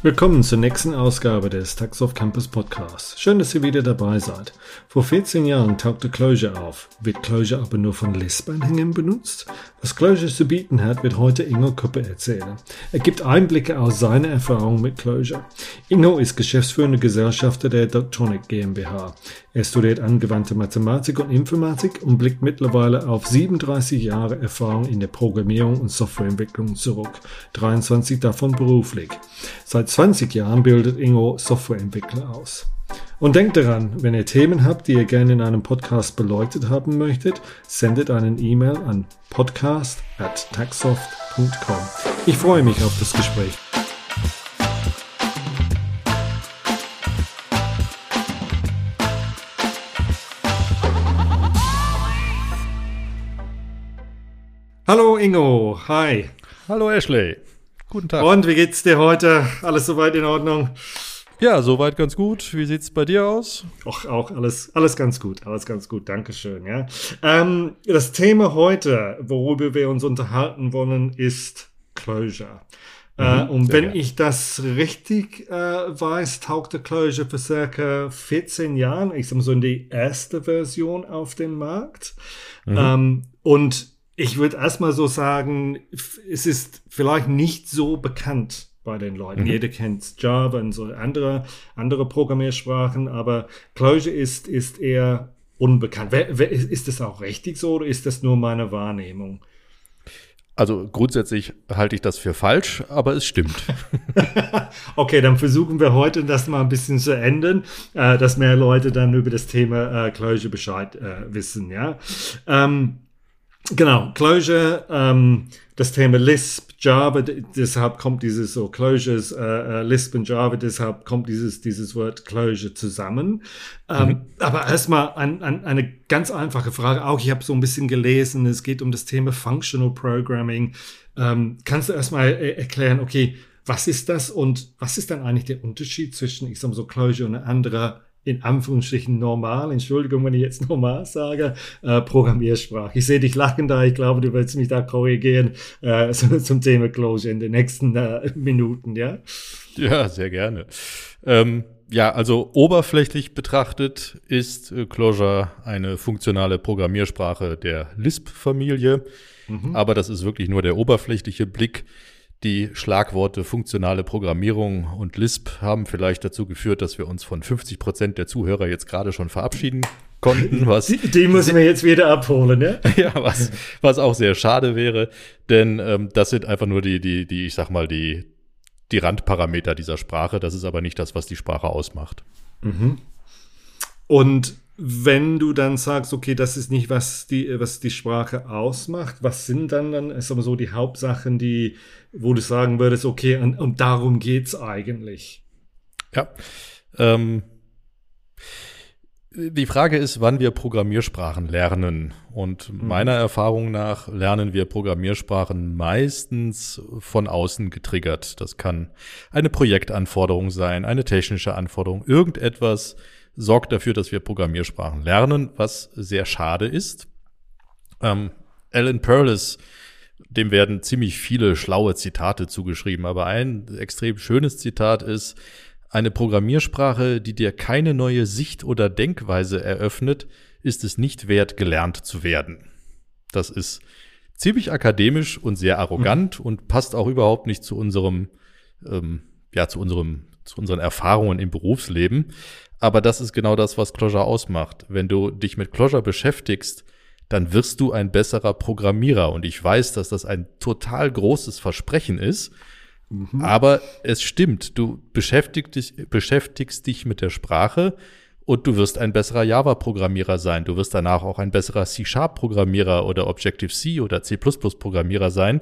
Willkommen zur nächsten Ausgabe des Taxoff Campus Podcasts. Schön, dass ihr wieder dabei seid. Vor 14 Jahren tauchte Clojure auf. Wird Clojure aber nur von Lisp-Anhängern benutzt? Was Clojure zu bieten hat, wird heute Ingo Köppe erzählen. Er gibt Einblicke aus seiner Erfahrung mit Clojure. Ingo ist geschäftsführende Gesellschafter der Doctronic GmbH. Er studiert angewandte Mathematik und Informatik und blickt mittlerweile auf 37 Jahre Erfahrung in der Programmierung und Softwareentwicklung zurück, 23 davon beruflich. Seit 20 Jahren bildet Ingo Softwareentwickler aus. Und denkt daran, wenn ihr Themen habt, die ihr gerne in einem Podcast beleuchtet haben möchtet, sendet einen E-Mail an podcast at taxsoft.com. Ich freue mich auf das Gespräch. Ingo, hi. Hallo Ashley. Guten Tag. Und wie geht's dir heute? Alles soweit in Ordnung? Ja, soweit ganz gut. Wie sieht's bei dir aus? Auch, auch alles, alles ganz gut, alles ganz gut. Dankeschön. Ja. Ähm, das Thema heute, worüber wir uns unterhalten wollen, ist Closure. Äh, mhm, und wenn gern. ich das richtig äh, weiß, tauchte Closure für circa 14 Jahren, ich sag mal so in die erste Version auf dem Markt. Mhm. Ähm, und ich würde erstmal so sagen, es ist vielleicht nicht so bekannt bei den Leuten. Mhm. Jeder kennt Java und so andere, andere Programmiersprachen, aber Clojure ist, ist eher unbekannt. Wer, wer, ist das auch richtig so oder ist das nur meine Wahrnehmung? Also grundsätzlich halte ich das für falsch, aber es stimmt. okay, dann versuchen wir heute das mal ein bisschen zu ändern, äh, dass mehr Leute dann über das Thema äh, Clojure Bescheid äh, wissen. Ja. Ähm, Genau, Closure, ähm, das Thema Lisp, Java, deshalb kommt dieses so Closures, äh, äh, Lisp und Java, deshalb kommt dieses, dieses Wort Closure zusammen. Ähm, mhm. Aber erstmal ein, ein, eine ganz einfache Frage, auch ich habe so ein bisschen gelesen, es geht um das Thema Functional Programming. Ähm, kannst du erstmal äh, erklären, okay, was ist das und was ist dann eigentlich der Unterschied zwischen, ich sag mal so, Closure und anderer in Anführungsstrichen normal, Entschuldigung, wenn ich jetzt normal sage, äh, Programmiersprache. Ich sehe dich lachen da, ich glaube, du willst mich da korrigieren äh, zum Thema Closure in den nächsten äh, Minuten, ja? Ja, sehr gerne. Ähm, ja, also oberflächlich betrachtet ist äh, Clojure eine funktionale Programmiersprache der Lisp-Familie, mhm. aber das ist wirklich nur der oberflächliche Blick. Die Schlagworte funktionale Programmierung und Lisp haben vielleicht dazu geführt, dass wir uns von 50 Prozent der Zuhörer jetzt gerade schon verabschieden konnten. Was die, die müssen wir jetzt wieder abholen, ne? ja, was, was auch sehr schade wäre, denn ähm, das sind einfach nur die, die, die, ich sag mal, die, die Randparameter dieser Sprache. Das ist aber nicht das, was die Sprache ausmacht. Mhm. Und wenn du dann sagst, okay, das ist nicht, was die, was die Sprache ausmacht, was sind dann dann, ist aber so die Hauptsachen, die, wo du sagen würdest, okay, und, und darum geht's eigentlich? Ja. Ähm, die Frage ist, wann wir Programmiersprachen lernen. Und mhm. meiner Erfahrung nach lernen wir Programmiersprachen meistens von außen getriggert. Das kann eine Projektanforderung sein, eine technische Anforderung, irgendetwas, sorgt dafür, dass wir Programmiersprachen lernen, was sehr schade ist. Ähm, Alan Perlis, dem werden ziemlich viele schlaue Zitate zugeschrieben, aber ein extrem schönes Zitat ist, eine Programmiersprache, die dir keine neue Sicht oder Denkweise eröffnet, ist es nicht wert, gelernt zu werden. Das ist ziemlich akademisch und sehr arrogant mhm. und passt auch überhaupt nicht zu unserem, ähm, ja, zu unserem, zu unseren Erfahrungen im Berufsleben. Aber das ist genau das, was Clojure ausmacht. Wenn du dich mit Clojure beschäftigst, dann wirst du ein besserer Programmierer. Und ich weiß, dass das ein total großes Versprechen ist. Mhm. Aber es stimmt. Du beschäftigst dich, beschäftigst dich mit der Sprache und du wirst ein besserer Java-Programmierer sein. Du wirst danach auch ein besserer C-Sharp-Programmierer oder Objective-C oder C++-Programmierer sein,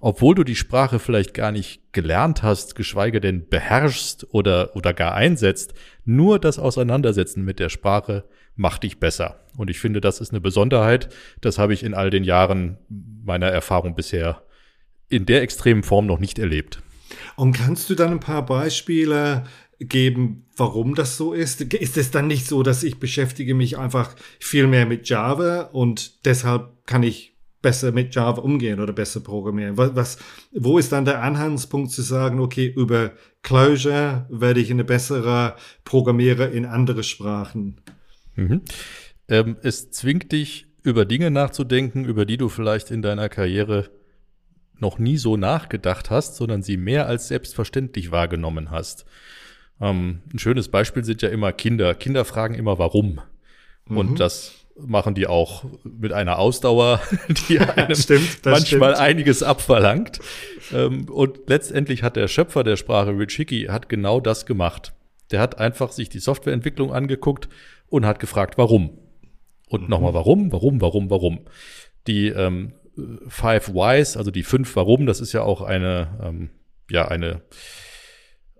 obwohl du die Sprache vielleicht gar nicht gelernt hast, geschweige denn beherrschst oder, oder gar einsetzt. Nur das Auseinandersetzen mit der Sprache macht dich besser. Und ich finde, das ist eine Besonderheit. Das habe ich in all den Jahren meiner Erfahrung bisher in der extremen Form noch nicht erlebt. Und kannst du dann ein paar Beispiele geben, warum das so ist? Ist es dann nicht so, dass ich beschäftige mich einfach viel mehr mit Java und deshalb kann ich besser mit Java umgehen oder besser programmieren? Was, was, wo ist dann der Anhaltspunkt zu sagen, okay, über Closure werde ich eine bessere Programmierer in andere Sprachen? Mhm. Ähm, es zwingt dich, über Dinge nachzudenken, über die du vielleicht in deiner Karriere noch nie so nachgedacht hast, sondern sie mehr als selbstverständlich wahrgenommen hast. Ähm, ein schönes Beispiel sind ja immer Kinder. Kinder fragen immer warum. Mhm. Und das machen die auch mit einer Ausdauer, die einem stimmt, manchmal stimmt. einiges abverlangt. Ähm, und letztendlich hat der Schöpfer der Sprache, Rich Hickey, hat genau das gemacht. Der hat einfach sich die Softwareentwicklung angeguckt und hat gefragt, warum. Und mhm. nochmal, warum, warum, warum, warum. Die ähm, Five Whys, also die fünf Warum, das ist ja auch eine, ähm, ja, eine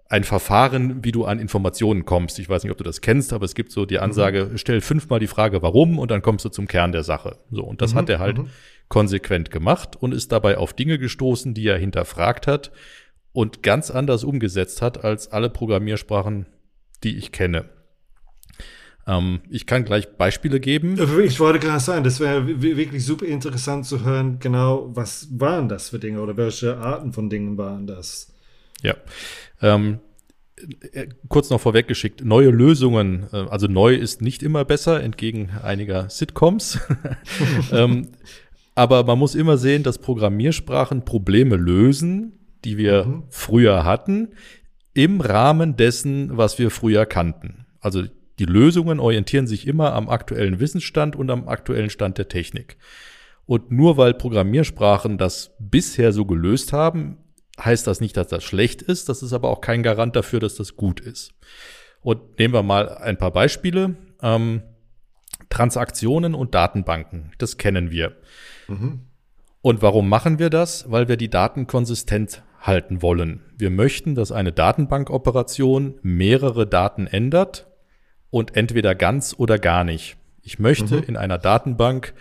ein Verfahren, wie du an Informationen kommst. Ich weiß nicht, ob du das kennst, aber es gibt so die mhm. Ansage, mhm. stell fünfmal die Frage, warum, und dann kommst du zum Kern der Sache. So, und das mhm. hat er halt mhm. konsequent gemacht und ist dabei auf Dinge gestoßen, die er hinterfragt hat und ganz anders umgesetzt hat als alle Programmiersprachen, die ich kenne. Ähm, ich kann gleich Beispiele geben. Ich wollte gerade sagen, das wäre wirklich super interessant zu hören, genau, was waren das für Dinge oder welche Arten von Dingen waren das? Ja. Ähm, äh, kurz noch vorweggeschickt, neue Lösungen, äh, also neu ist nicht immer besser, entgegen einiger Sitcoms. ähm, aber man muss immer sehen, dass Programmiersprachen Probleme lösen, die wir mhm. früher hatten, im Rahmen dessen, was wir früher kannten. Also die Lösungen orientieren sich immer am aktuellen Wissensstand und am aktuellen Stand der Technik. Und nur weil Programmiersprachen das bisher so gelöst haben, heißt das nicht, dass das schlecht ist. Das ist aber auch kein Garant dafür, dass das gut ist. Und nehmen wir mal ein paar Beispiele. Ähm, Transaktionen und Datenbanken, das kennen wir. Mhm. Und warum machen wir das? Weil wir die Daten konsistent halten wollen. Wir möchten, dass eine Datenbankoperation mehrere Daten ändert und entweder ganz oder gar nicht. Ich möchte mhm. in einer Datenbank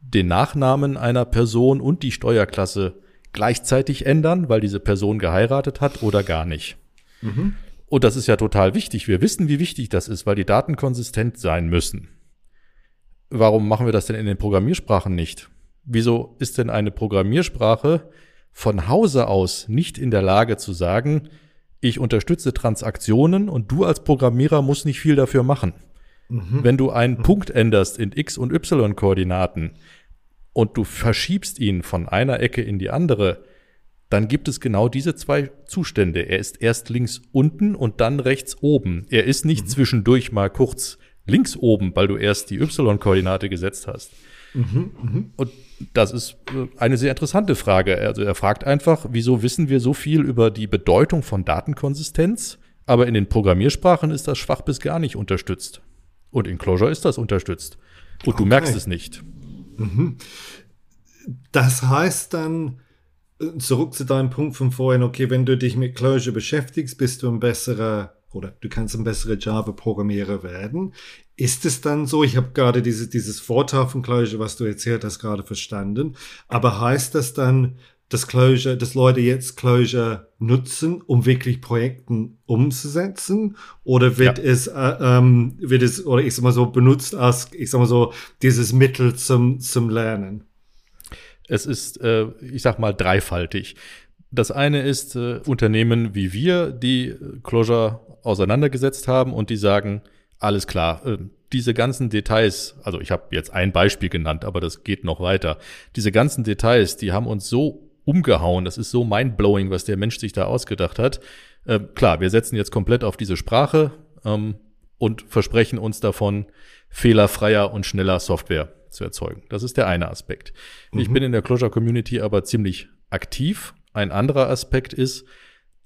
den Nachnamen einer Person und die Steuerklasse gleichzeitig ändern, weil diese Person geheiratet hat oder gar nicht. Mhm. Und das ist ja total wichtig. Wir wissen, wie wichtig das ist, weil die Daten konsistent sein müssen. Warum machen wir das denn in den Programmiersprachen nicht? Wieso ist denn eine Programmiersprache von Hause aus nicht in der Lage zu sagen, ich unterstütze Transaktionen und du als Programmierer musst nicht viel dafür machen. Mhm. Wenn du einen mhm. Punkt änderst in X- und Y-Koordinaten, und du verschiebst ihn von einer Ecke in die andere, dann gibt es genau diese zwei Zustände. Er ist erst links unten und dann rechts oben. Er ist nicht mhm. zwischendurch mal kurz links oben, weil du erst die Y-Koordinate gesetzt hast. Mhm, mh. Und das ist äh, eine sehr interessante Frage. Also er fragt einfach, wieso wissen wir so viel über die Bedeutung von Datenkonsistenz, aber in den Programmiersprachen ist das schwach bis gar nicht unterstützt. Und in Clojure ist das unterstützt. Und okay. du merkst es nicht. Mhm. Das heißt dann, äh, zurück zu deinem Punkt von vorhin, okay, wenn du dich mit Clojure beschäftigst, bist du ein besserer oder du kannst ein besserer Java-Programmierer werden. Ist es dann so, ich habe gerade dieses, dieses Vorteil von Clojure, was du erzählt hast, gerade verstanden, aber heißt das dann, dass Clojure, dass Leute jetzt Clojure nutzen, um wirklich Projekten umzusetzen? Oder wird ja. es, äh, ähm, wird es, oder ich sag mal so, benutzt als, ich sag mal so, dieses Mittel zum, zum Lernen? Es ist, äh, ich sag mal, dreifaltig. Das eine ist äh, Unternehmen wie wir, die Clojure auseinandergesetzt haben und die sagen, alles klar, äh, diese ganzen Details, also ich habe jetzt ein Beispiel genannt, aber das geht noch weiter. Diese ganzen Details, die haben uns so umgehauen. Das ist so mindblowing, was der Mensch sich da ausgedacht hat. Äh, klar, wir setzen jetzt komplett auf diese Sprache ähm, und versprechen uns davon, fehlerfreier und schneller Software zu erzeugen. Das ist der eine Aspekt. Mhm. Ich bin in der Clojure Community aber ziemlich aktiv. Ein anderer Aspekt ist,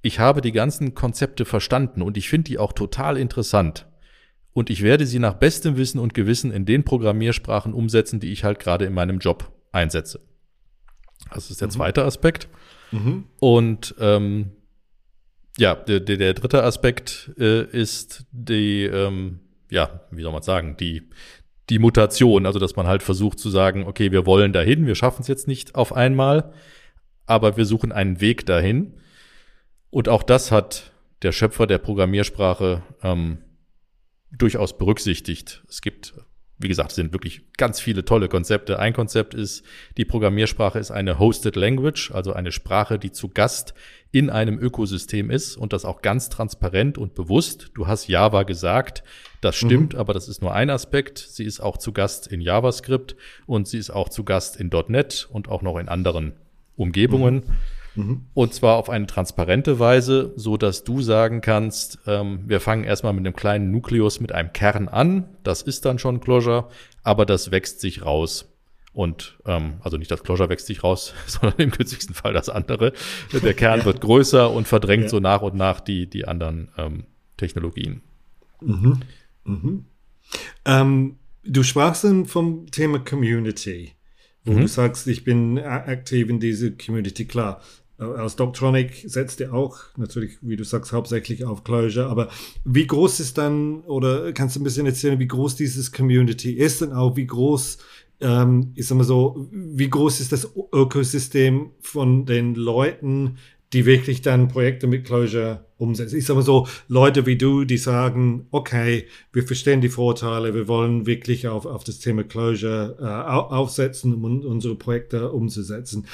ich habe die ganzen Konzepte verstanden und ich finde die auch total interessant. Und ich werde sie nach bestem Wissen und Gewissen in den Programmiersprachen umsetzen, die ich halt gerade in meinem Job einsetze. Das ist der mhm. zweite Aspekt. Mhm. Und ähm, ja, der, der, dritte Aspekt äh, ist die, ähm, ja, wie soll man sagen, die, die Mutation, also dass man halt versucht zu sagen, okay, wir wollen dahin, wir schaffen es jetzt nicht auf einmal, aber wir suchen einen Weg dahin. Und auch das hat der Schöpfer der Programmiersprache ähm, durchaus berücksichtigt. Es gibt wie gesagt, es sind wirklich ganz viele tolle Konzepte. Ein Konzept ist, die Programmiersprache ist eine Hosted Language, also eine Sprache, die zu Gast in einem Ökosystem ist und das auch ganz transparent und bewusst. Du hast Java gesagt, das stimmt, mhm. aber das ist nur ein Aspekt. Sie ist auch zu Gast in JavaScript und sie ist auch zu Gast in .NET und auch noch in anderen Umgebungen. Mhm. Mhm. Und zwar auf eine transparente Weise, so dass du sagen kannst, ähm, wir fangen erstmal mit einem kleinen Nukleus, mit einem Kern an. Das ist dann schon Clojure, aber das wächst sich raus. Und ähm, also nicht das Clojure wächst sich raus, sondern im günstigsten Fall das andere. Der Kern ja. wird größer und verdrängt ja. so nach und nach die, die anderen ähm, Technologien. Mhm. Mhm. Ähm, du sprachst dann vom Thema Community, wo mhm. du sagst, ich bin aktiv in diese Community. Klar, aus Doctronic setzt ihr auch natürlich, wie du sagst, hauptsächlich auf Clojure. Aber wie groß ist dann, oder kannst du ein bisschen erzählen, wie groß dieses Community ist und auch wie groß, ähm, ich sag mal so, wie groß ist das Ökosystem von den Leuten, die wirklich dann Projekte mit Clojure umsetzen. Ich sage mal so, Leute wie du, die sagen, okay, wir verstehen die Vorteile, wir wollen wirklich auf, auf das Thema Clojure äh, aufsetzen, um unsere Projekte umzusetzen.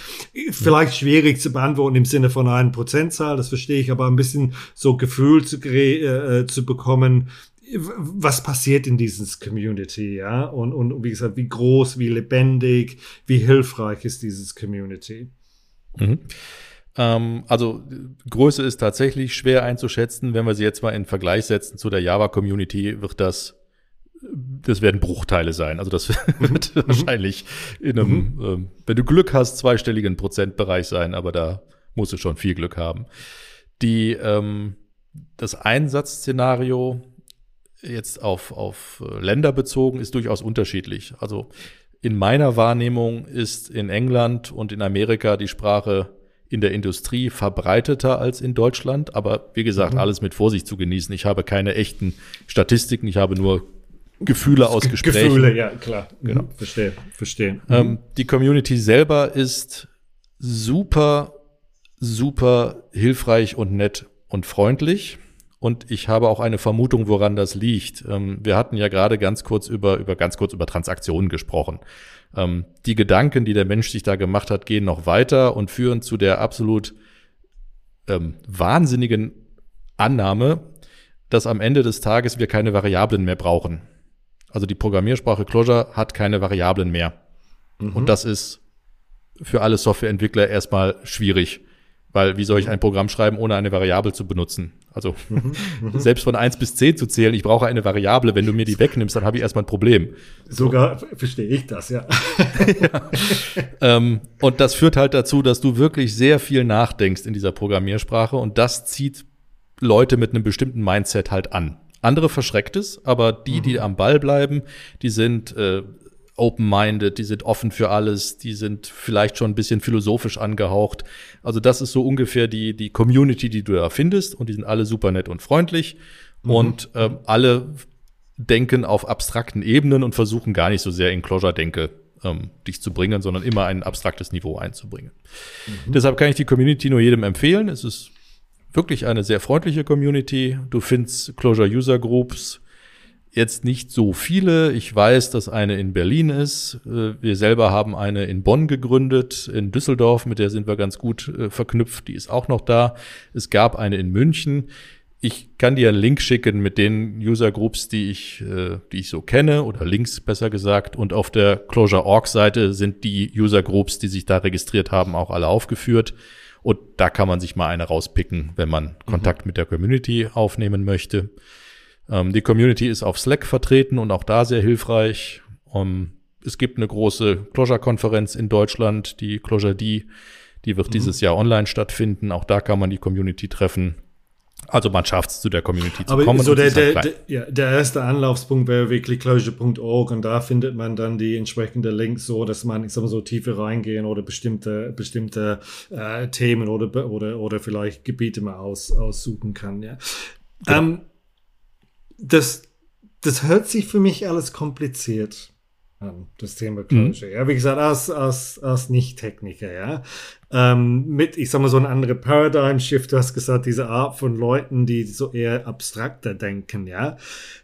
Vielleicht schwierig zu beantworten im Sinne von einer Prozentzahl, das verstehe ich, aber ein bisschen so Gefühl zu, äh, zu bekommen, was passiert in dieses Community, ja? Und, und wie gesagt, wie groß, wie lebendig, wie hilfreich ist dieses Community? Mhm. Ähm, also Größe ist tatsächlich schwer einzuschätzen. Wenn wir sie jetzt mal in Vergleich setzen zu der Java-Community, wird das das werden Bruchteile sein. Also das wird mhm. wahrscheinlich in einem, mhm. ähm, wenn du Glück hast, zweistelligen Prozentbereich sein, aber da musst du schon viel Glück haben. Die, ähm, das Einsatzszenario jetzt auf, auf Länder bezogen ist durchaus unterschiedlich. Also in meiner Wahrnehmung ist in England und in Amerika die Sprache in der Industrie verbreiteter als in Deutschland. Aber wie gesagt, mhm. alles mit Vorsicht zu genießen. Ich habe keine echten Statistiken, ich habe nur Gefühle aus Gesprächen. Gefühle, ja, klar. Genau. Mhm. Verstehe, verstehe. Ähm, die Community selber ist super, super hilfreich und nett und freundlich. Und ich habe auch eine Vermutung, woran das liegt. Ähm, wir hatten ja gerade ganz kurz über, über, ganz kurz über Transaktionen gesprochen. Ähm, die Gedanken, die der Mensch sich da gemacht hat, gehen noch weiter und führen zu der absolut ähm, wahnsinnigen Annahme, dass am Ende des Tages wir keine Variablen mehr brauchen. Also die Programmiersprache Clojure hat keine Variablen mehr. Mhm. Und das ist für alle Softwareentwickler erstmal schwierig. Weil wie soll ich ein Programm schreiben, ohne eine Variable zu benutzen? Also mhm, selbst von eins bis zehn zu zählen, ich brauche eine Variable, wenn du mir die wegnimmst, dann habe ich erstmal ein Problem. Sogar so. verstehe ich das, ja. ja. Ähm, und das führt halt dazu, dass du wirklich sehr viel nachdenkst in dieser Programmiersprache und das zieht Leute mit einem bestimmten Mindset halt an. Andere verschreckt es, aber die, die mhm. am Ball bleiben, die sind äh, open-minded, die sind offen für alles, die sind vielleicht schon ein bisschen philosophisch angehaucht. Also das ist so ungefähr die, die Community, die du da findest und die sind alle super nett und freundlich mhm. und ähm, alle denken auf abstrakten Ebenen und versuchen gar nicht so sehr in Clojure-Denke ähm, dich zu bringen, sondern immer ein abstraktes Niveau einzubringen. Mhm. Deshalb kann ich die Community nur jedem empfehlen. Es ist wirklich eine sehr freundliche Community. Du findest Clojure User Groups, jetzt nicht so viele. Ich weiß, dass eine in Berlin ist. Äh, wir selber haben eine in Bonn gegründet, in Düsseldorf, mit der sind wir ganz gut äh, verknüpft. Die ist auch noch da. Es gab eine in München. Ich kann dir einen Link schicken mit den User Groups, die ich, äh, die ich so kenne, oder Links besser gesagt. Und auf der Closure.org Seite sind die User Groups, die sich da registriert haben, auch alle aufgeführt. Und da kann man sich mal eine rauspicken, wenn man Kontakt mhm. mit der Community aufnehmen möchte. Ähm, die Community ist auf Slack vertreten und auch da sehr hilfreich. Um, ähm, es gibt eine große Clojure-Konferenz in Deutschland, die Clojure D. Die wird mhm. dieses Jahr online stattfinden. Auch da kann man die Community treffen. Also man schafft es, zu der Community zu Aber kommen. So der, der, der, ja, der erste Anlaufspunkt wäre wirklich closure.org und da findet man dann die entsprechenden Links so, dass man, ich sag mal so, tiefer reingehen oder bestimmte, bestimmte äh, Themen oder, oder, oder vielleicht Gebiete mal aus, aussuchen kann. Ja. Genau. Ähm, das, das hört sich für mich alles kompliziert an, das Thema Closure. Mhm. Ja, wie gesagt, als, als, als Nicht-Techniker, ja. Ähm, mit, ich sag mal, so ein anderer Paradigm-Shift, du hast gesagt, diese Art von Leuten, die so eher abstrakter denken, ja.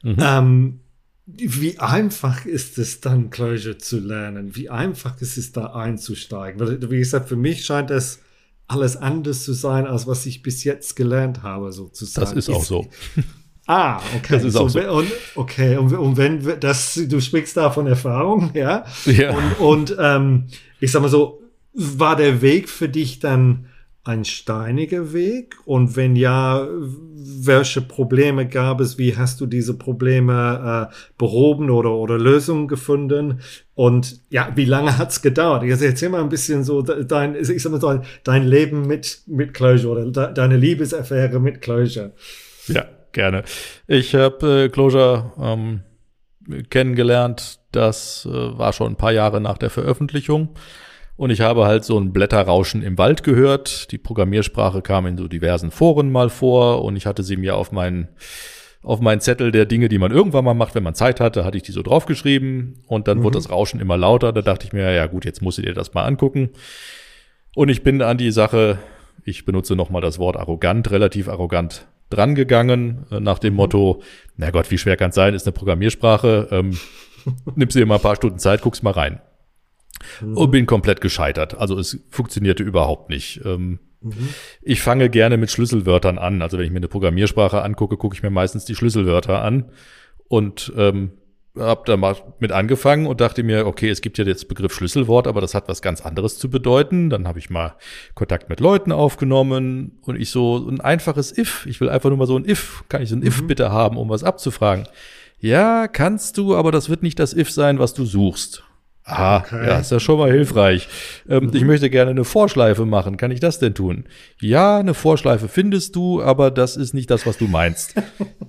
Mhm. Ähm, wie einfach ist es dann, Clojure zu lernen? Wie einfach ist es da einzusteigen? Weil, wie gesagt, für mich scheint das alles anders zu sein, als was ich bis jetzt gelernt habe, sozusagen. Das ist auch so. Ah, okay. Das ist so, auch so. Und, okay, und, und wenn das, du sprichst da von Erfahrung, ja? Ja. Und, und ähm, ich sag mal so, war der Weg für dich dann ein steiniger Weg? Und wenn ja, welche Probleme gab es? Wie hast du diese Probleme äh, behoben oder, oder Lösungen gefunden? Und ja, wie lange hat's gedauert? Jetzt erzähl mal ein bisschen so dein, ich sag mal so, dein Leben mit, mit Closure oder de, deine Liebesaffäre mit Closure. Ja, gerne. Ich habe äh, Closure ähm, kennengelernt. Das äh, war schon ein paar Jahre nach der Veröffentlichung. Und ich habe halt so ein Blätterrauschen im Wald gehört. Die Programmiersprache kam in so diversen Foren mal vor und ich hatte sie mir auf meinen auf meinen Zettel der Dinge, die man irgendwann mal macht, wenn man Zeit hatte, hatte ich die so draufgeschrieben und dann mhm. wurde das Rauschen immer lauter. Da dachte ich mir, ja gut, jetzt musst du dir das mal angucken. Und ich bin an die Sache, ich benutze nochmal das Wort arrogant, relativ arrogant drangegangen, äh, nach dem. Motto, na Gott, wie schwer kann es sein, ist eine Programmiersprache, ähm, nimmst dir mal ein paar Stunden Zeit, guckst mal rein. Mhm. Und bin komplett gescheitert. Also es funktionierte überhaupt nicht. Ähm, mhm. Ich fange gerne mit Schlüsselwörtern an. Also wenn ich mir eine Programmiersprache angucke, gucke ich mir meistens die Schlüsselwörter an und ähm, habe da mal mit angefangen und dachte mir, okay, es gibt ja jetzt Begriff Schlüsselwort, aber das hat was ganz anderes zu bedeuten. Dann habe ich mal Kontakt mit Leuten aufgenommen und ich so ein einfaches If, ich will einfach nur mal so ein If, kann ich so ein mhm. If bitte haben, um was abzufragen? Ja, kannst du, aber das wird nicht das If sein, was du suchst. Ah, okay. ja, ist ja schon mal hilfreich. Ähm, mhm. Ich möchte gerne eine Vorschleife machen. Kann ich das denn tun? Ja, eine Vorschleife findest du, aber das ist nicht das, was du meinst.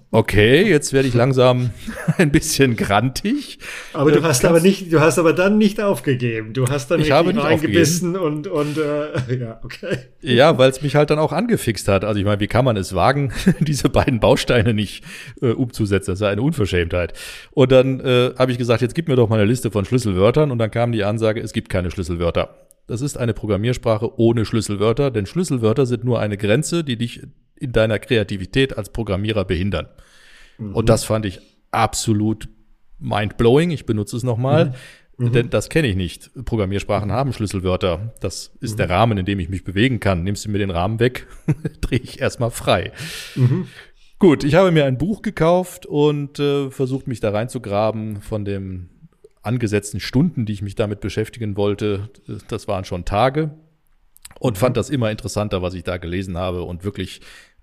Okay, jetzt werde ich langsam ein bisschen grantig. Aber du äh, hast aber nicht, du hast aber dann nicht aufgegeben. Du hast dann ich habe nicht reingebissen und, und äh, ja, okay. Ja, weil es mich halt dann auch angefixt hat. Also ich meine, wie kann man es wagen, diese beiden Bausteine nicht äh, umzusetzen? Das ist eine Unverschämtheit. Und dann äh, habe ich gesagt, jetzt gib mir doch mal eine Liste von Schlüsselwörtern und dann kam die Ansage, es gibt keine Schlüsselwörter. Das ist eine Programmiersprache ohne Schlüsselwörter, denn Schlüsselwörter sind nur eine Grenze, die dich in deiner Kreativität als Programmierer behindern. Mhm. Und das fand ich absolut mind-blowing. Ich benutze es nochmal. Mhm. mhm. Denn das kenne ich nicht. Programmiersprachen haben Schlüsselwörter. Das ist mhm. der Rahmen, in dem ich mich bewegen kann. Nimmst du mir den Rahmen weg, drehe ich erstmal frei. Mhm. Gut, ich habe mir ein Buch gekauft und äh, versucht, mich da reinzugraben von dem angesetzten Stunden, die ich mich damit beschäftigen wollte. Das waren schon Tage und mhm. fand das immer interessanter, was ich da gelesen habe und wirklich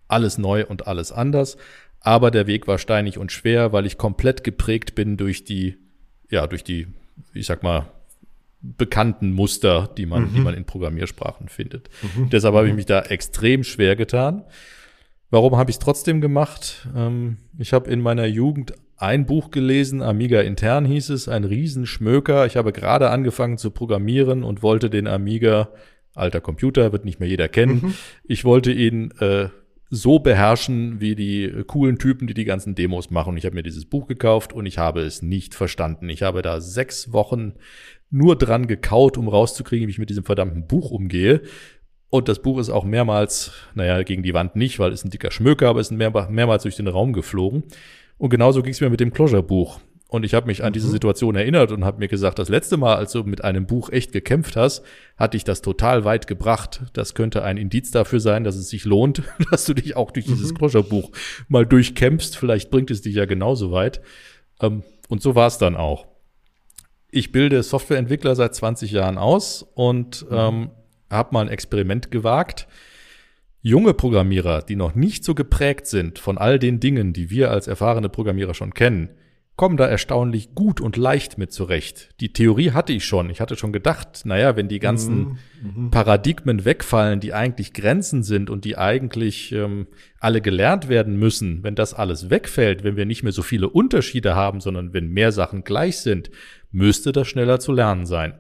alles neu und alles anders. Aber der Weg war steinig und schwer, weil ich komplett geprägt bin durch die, ja, durch die, ich sag mal, bekannten Muster, die man, mhm. die man in Programmiersprachen findet. Mhm. Deshalb habe ich mhm. mich da extrem schwer getan. Warum habe ich es trotzdem gemacht? Ähm, ich habe in meiner Jugend ein Buch gelesen, Amiga Intern hieß es, ein Riesenschmöker. Ich habe gerade angefangen zu programmieren und wollte den Amiga, alter Computer, wird nicht mehr jeder kennen, mhm. ich wollte ihn äh, so beherrschen wie die coolen Typen, die die ganzen Demos machen. Ich habe mir dieses Buch gekauft und ich habe es nicht verstanden. Ich habe da sechs Wochen nur dran gekaut, um rauszukriegen, wie ich mit diesem verdammten Buch umgehe. Und das Buch ist auch mehrmals, naja, gegen die Wand nicht, weil es ein dicker Schmöker, aber es ist mehr, mehrmals durch den Raum geflogen. Und genauso ging es mir mit dem Closure-Buch. Und ich habe mich an diese mhm. Situation erinnert und habe mir gesagt, das letzte Mal, als du mit einem Buch echt gekämpft hast, hat dich das total weit gebracht. Das könnte ein Indiz dafür sein, dass es sich lohnt, dass du dich auch durch dieses mhm. Closure-Buch mal durchkämpfst. Vielleicht bringt es dich ja genauso weit. Ähm, und so war es dann auch. Ich bilde Softwareentwickler seit 20 Jahren aus und mhm. ähm, habe mal ein Experiment gewagt junge Programmierer, die noch nicht so geprägt sind von all den Dingen, die wir als erfahrene Programmierer schon kennen, kommen da erstaunlich gut und leicht mit zurecht. Die Theorie hatte ich schon. Ich hatte schon gedacht, naja, wenn die ganzen mhm, mhm. Paradigmen wegfallen, die eigentlich Grenzen sind und die eigentlich ähm, alle gelernt werden müssen, wenn das alles wegfällt, wenn wir nicht mehr so viele Unterschiede haben, sondern wenn mehr Sachen gleich sind, müsste das schneller zu lernen sein.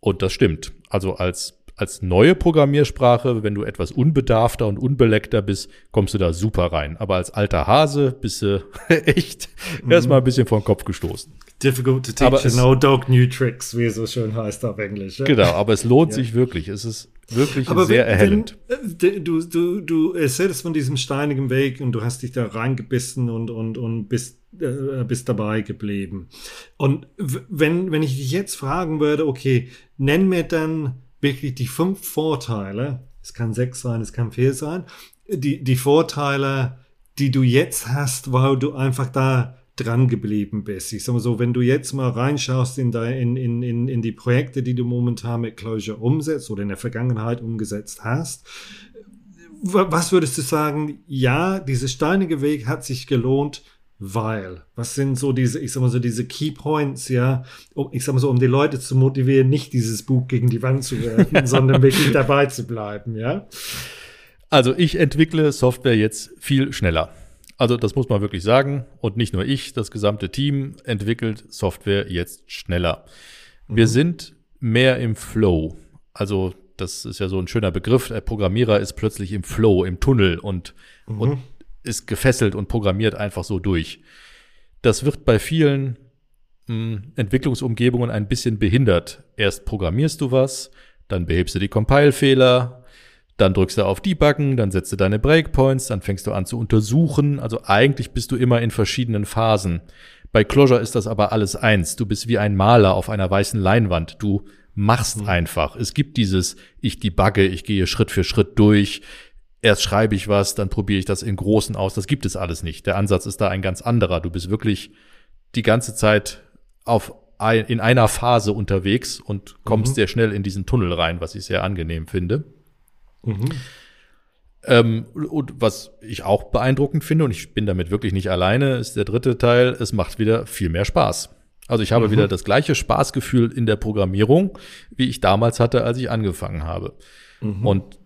Und das stimmt. Also als als neue Programmiersprache, wenn du etwas unbedarfter und unbeleckter bist, kommst du da super rein. Aber als alter Hase bist du echt mhm. erstmal ein bisschen vom Kopf gestoßen. Difficult to teach, no dog new tricks, wie es so schön heißt auf Englisch. Ja? Genau, aber es lohnt ja. sich wirklich. Es ist wirklich aber sehr wenn, erhellend. Wenn, äh, du, du, du erzählst von diesem steinigen Weg und du hast dich da reingebissen und, und, und bist, äh, bist dabei geblieben. Und wenn, wenn ich dich jetzt fragen würde, okay, nenn mir dann wirklich die fünf Vorteile, es kann sechs sein, es kann vier sein, die, die Vorteile, die du jetzt hast, weil du einfach da dran geblieben bist. Ich sag mal so, wenn du jetzt mal reinschaust in, in, in, in, die Projekte, die du momentan mit Closure umsetzt oder in der Vergangenheit umgesetzt hast, was würdest du sagen? Ja, dieser steinige Weg hat sich gelohnt, weil. Was sind so diese, ich sag mal so, diese Key Points, ja, um, ich sag mal so, um die Leute zu motivieren, nicht dieses Buch gegen die Wand zu werfen, sondern wirklich dabei zu bleiben, ja? Also ich entwickle Software jetzt viel schneller. Also das muss man wirklich sagen. Und nicht nur ich, das gesamte Team entwickelt Software jetzt schneller. Wir mhm. sind mehr im Flow. Also das ist ja so ein schöner Begriff. Der Programmierer ist plötzlich im Flow, im Tunnel und, mhm. und ist gefesselt und programmiert einfach so durch. Das wird bei vielen mh, hm, Entwicklungsumgebungen ein bisschen behindert. Erst programmierst du was, dann behebst du die Compile-Fehler, dann drückst du auf Debuggen, dann setzt du deine Breakpoints, dann fängst du an zu untersuchen. Also eigentlich bist du immer in verschiedenen Phasen. Bei Clojure ist das aber alles eins. Du bist wie ein Maler auf einer weißen Leinwand. Du machst mhm. einfach. Es gibt dieses, ich debugge, ich gehe Schritt für Schritt durch. Erst schreibe ich was, dann probiere ich das in Großen aus. Das gibt es alles nicht. Der Ansatz ist da ein ganz anderer. Du bist wirklich die ganze Zeit auf ein, in einer Phase unterwegs und kommst mhm. sehr schnell in diesen Tunnel rein, was ich sehr angenehm finde. Mhm. Ähm, und was ich auch beeindruckend finde, und ich bin damit wirklich nicht alleine, ist der dritte Teil, es macht wieder viel mehr Spaß. Also ich habe mhm. wieder das gleiche Spaßgefühl in der Programmierung, wie ich damals hatte, als ich angefangen habe. Mhm. Und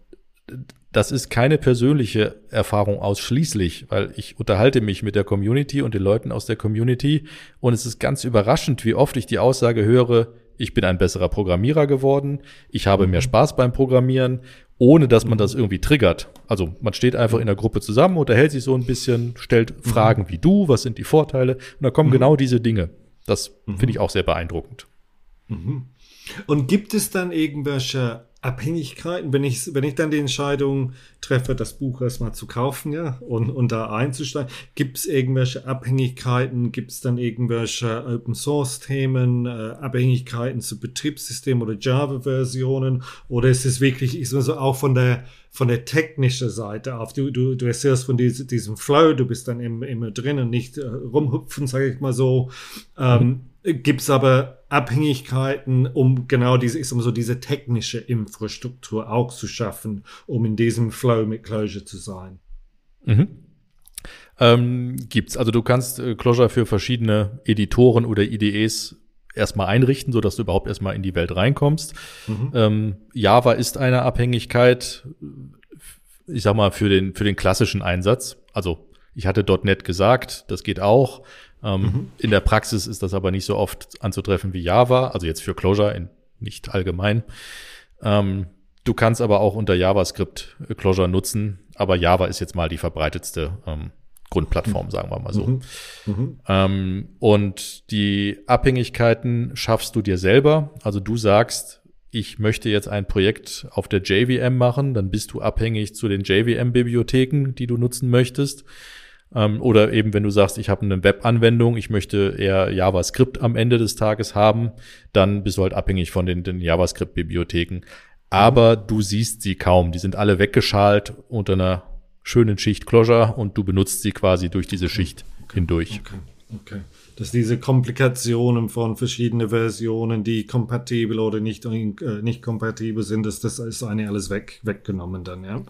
das ist keine persönliche Erfahrung ausschließlich, weil ich unterhalte mich mit der Community und den Leuten aus der Community und es ist ganz überraschend, wie oft ich die Aussage höre, ich bin ein besserer Programmierer geworden, ich habe mehr mhm. Spaß beim Programmieren ohne dass man das irgendwie triggert. Also man steht einfach in der Gruppe zusammen, unterhält sich so ein bisschen, stellt mhm. Fragen wie du, was sind die Vorteile? Und da kommen mhm. genau diese Dinge. Das mhm. finde ich auch sehr beeindruckend. Mhm. Und gibt es dann irgendwelche Abhängigkeiten, wenn ich, wenn ich dann die Entscheidung treffe, das Buch erstmal zu kaufen, ja, und, und da einzusteigen, gibt es irgendwelche Abhängigkeiten, gibt es dann irgendwelche Open Source Themen, äh, Abhängigkeiten zu Betriebssystemen oder Java-Versionen, oder ist es wirklich, ich so, auch von der, von der technischen Seite auf. Du, du, du erzählst von diesem, diesem Flow, du bist dann immer, immer drin und nicht äh, rumhüpfen, sage ich mal so. Ähm, Gibt es aber Abhängigkeiten, um genau diese, ich sag mal so, diese technische Infrastruktur auch zu schaffen, um in diesem Flow mit Clojure zu sein? Mhm. Ähm, gibt's. Also du kannst äh, Clojure für verschiedene Editoren oder IDEs erstmal einrichten, so dass du überhaupt erstmal in die Welt reinkommst. Mhm. Ähm, Java ist eine Abhängigkeit, ich sag mal, für den, für den klassischen Einsatz. Also ich hatte .NET gesagt, das geht auch. Ähm, mhm. In der Praxis ist das aber nicht so oft anzutreffen wie Java, also jetzt für Clojure, in, nicht allgemein. Ähm, du kannst aber auch unter JavaScript äh, Clojure nutzen, aber Java ist jetzt mal die verbreitetste ähm, Grundplattform, sagen wir mal so. Mhm. Mhm. Ähm, und die Abhängigkeiten schaffst du dir selber. Also du sagst, ich möchte jetzt ein Projekt auf der JVM machen, dann bist du abhängig zu den JVM-Bibliotheken, die du nutzen möchtest. Ähm, oder eben, wenn du sagst, ich habe eine Web-Anwendung, ich möchte eher JavaScript am Ende des Tages haben, dann bist du halt abhängig von den, den JavaScript-Bibliotheken. Aber du siehst sie kaum. Die sind alle weggeschalt unter einer schönen Schicht Clojure und du benutzt sie quasi durch diese Schicht okay. hindurch. Okay. okay. Dass diese Komplikationen von verschiedenen Versionen, die kompatibel oder nicht, äh, nicht kompatibel sind, dass das ist eigentlich alles weg, weggenommen dann, ja.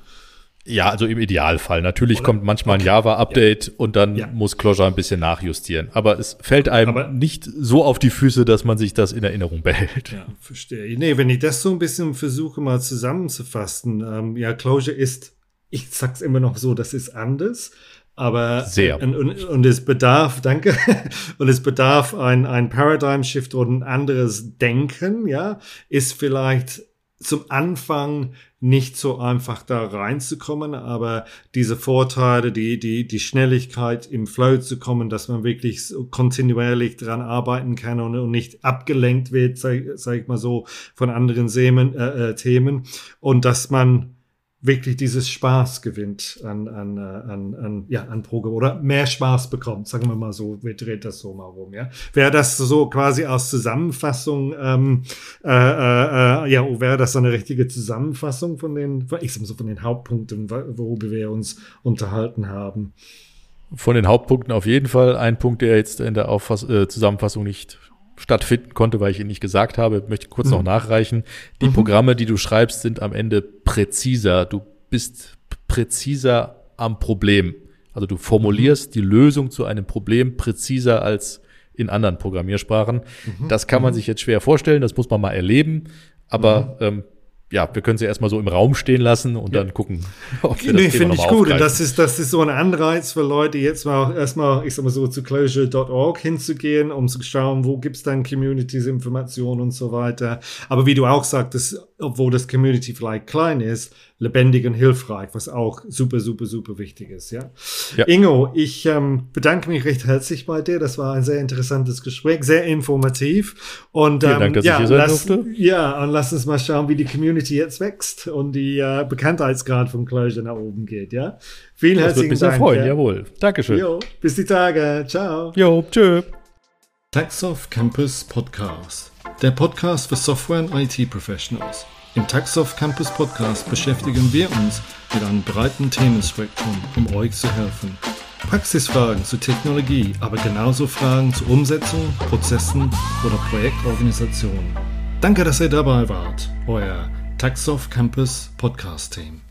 Ja, also im Idealfall. Natürlich Oder? kommt manchmal ein Java-Update ja. und dann ja. muss Clojure ein bisschen nachjustieren. Aber es fällt einem Aber nicht so auf die Füße, dass man sich das in Erinnerung behält. Ja, verstehe. Nee, wenn ich das so ein bisschen versuche mal zusammenzufassen, ähm, ja, Clojure ist, ich sag's immer noch so, das ist anders. Aber sehr. Und, und, und es bedarf, danke, und es bedarf ein, ein Paradigm Shift oder ein anderes Denken, ja, ist vielleicht zum Anfang nicht so einfach da reinzukommen, aber diese Vorteile, die, die, die Schnelligkeit im Flow zu kommen, dass man wirklich so kontinuierlich dran arbeiten kann und, und nicht abgelenkt wird, sag, sag ich mal so, von anderen Themen, äh, äh, Themen und dass man wirklich dieses Spaß gewinnt an, an, äh, an, an, ja, an Programm oder mehr Spaß bekommt, sagen wir mal so, wir dreht das so mal rum, ja. Wäre das so quasi aus Zusammenfassung, ähm, äh, äh, äh ja, wäre das eine richtige Zusammenfassung von den, ich sag mal so, von den Hauptpunkten, worüber wir uns unterhalten haben? Von den Hauptpunkten auf jeden Fall. Ein Punkt, der jetzt in der Auffass äh, Zusammenfassung nicht stattfinden konnte, weil ich ihn nicht gesagt habe, möchte ich kurz mhm. noch nachreichen. Die mhm. Programme, die du schreibst, sind am Ende präziser. Du bist präziser am Problem. Also du formulierst die Lösung zu einem Problem präziser als in anderen Programmiersprachen. Mhm. Das kann man mhm. sich jetzt schwer vorstellen, das muss man mal erleben. Aber mhm. ähm, ja, wir können sie erstmal so im Raum stehen lassen und ja. dann gucken, ob wir das nee, finde ich gut. Und das ist, das ist so ein Anreiz für Leute, jetzt mal erstmal, ich sag mal so, zu closure.org hinzugehen, um zu schauen, wo gibt's dann Communities, Informationen und so weiter. Aber wie du auch sagtest, obwohl das Community vielleicht klein ist, lebendig und hilfreich, was auch super, super, super wichtig ist. Ja, ja. Ingo, ich ähm, bedanke mich recht herzlich bei dir. Das war ein sehr interessantes Gespräch, sehr informativ. Und Vielen ähm, Dank, dass ja, ich hier sein lass. Ja, und lass uns mal schauen, wie die Community jetzt wächst und die äh, Bekanntheitsgrad von Closure nach oben geht. Ja, vielen das herzlichen Dank. Sehr freuen, ja. jawohl. Dankeschön. Jo, bis die Tage. Ciao. Jo, tschö. Taxoff Campus Podcast. Der Podcast für Software und IT Professionals. Im Taxoff Campus Podcast beschäftigen wir uns mit einem breiten Themenspektrum, um euch zu helfen. Praxisfragen zu Technologie, aber genauso Fragen zur Umsetzung, Prozessen oder Projektorganisation. Danke, dass ihr dabei wart. Euer Taxoff Campus Podcast Team.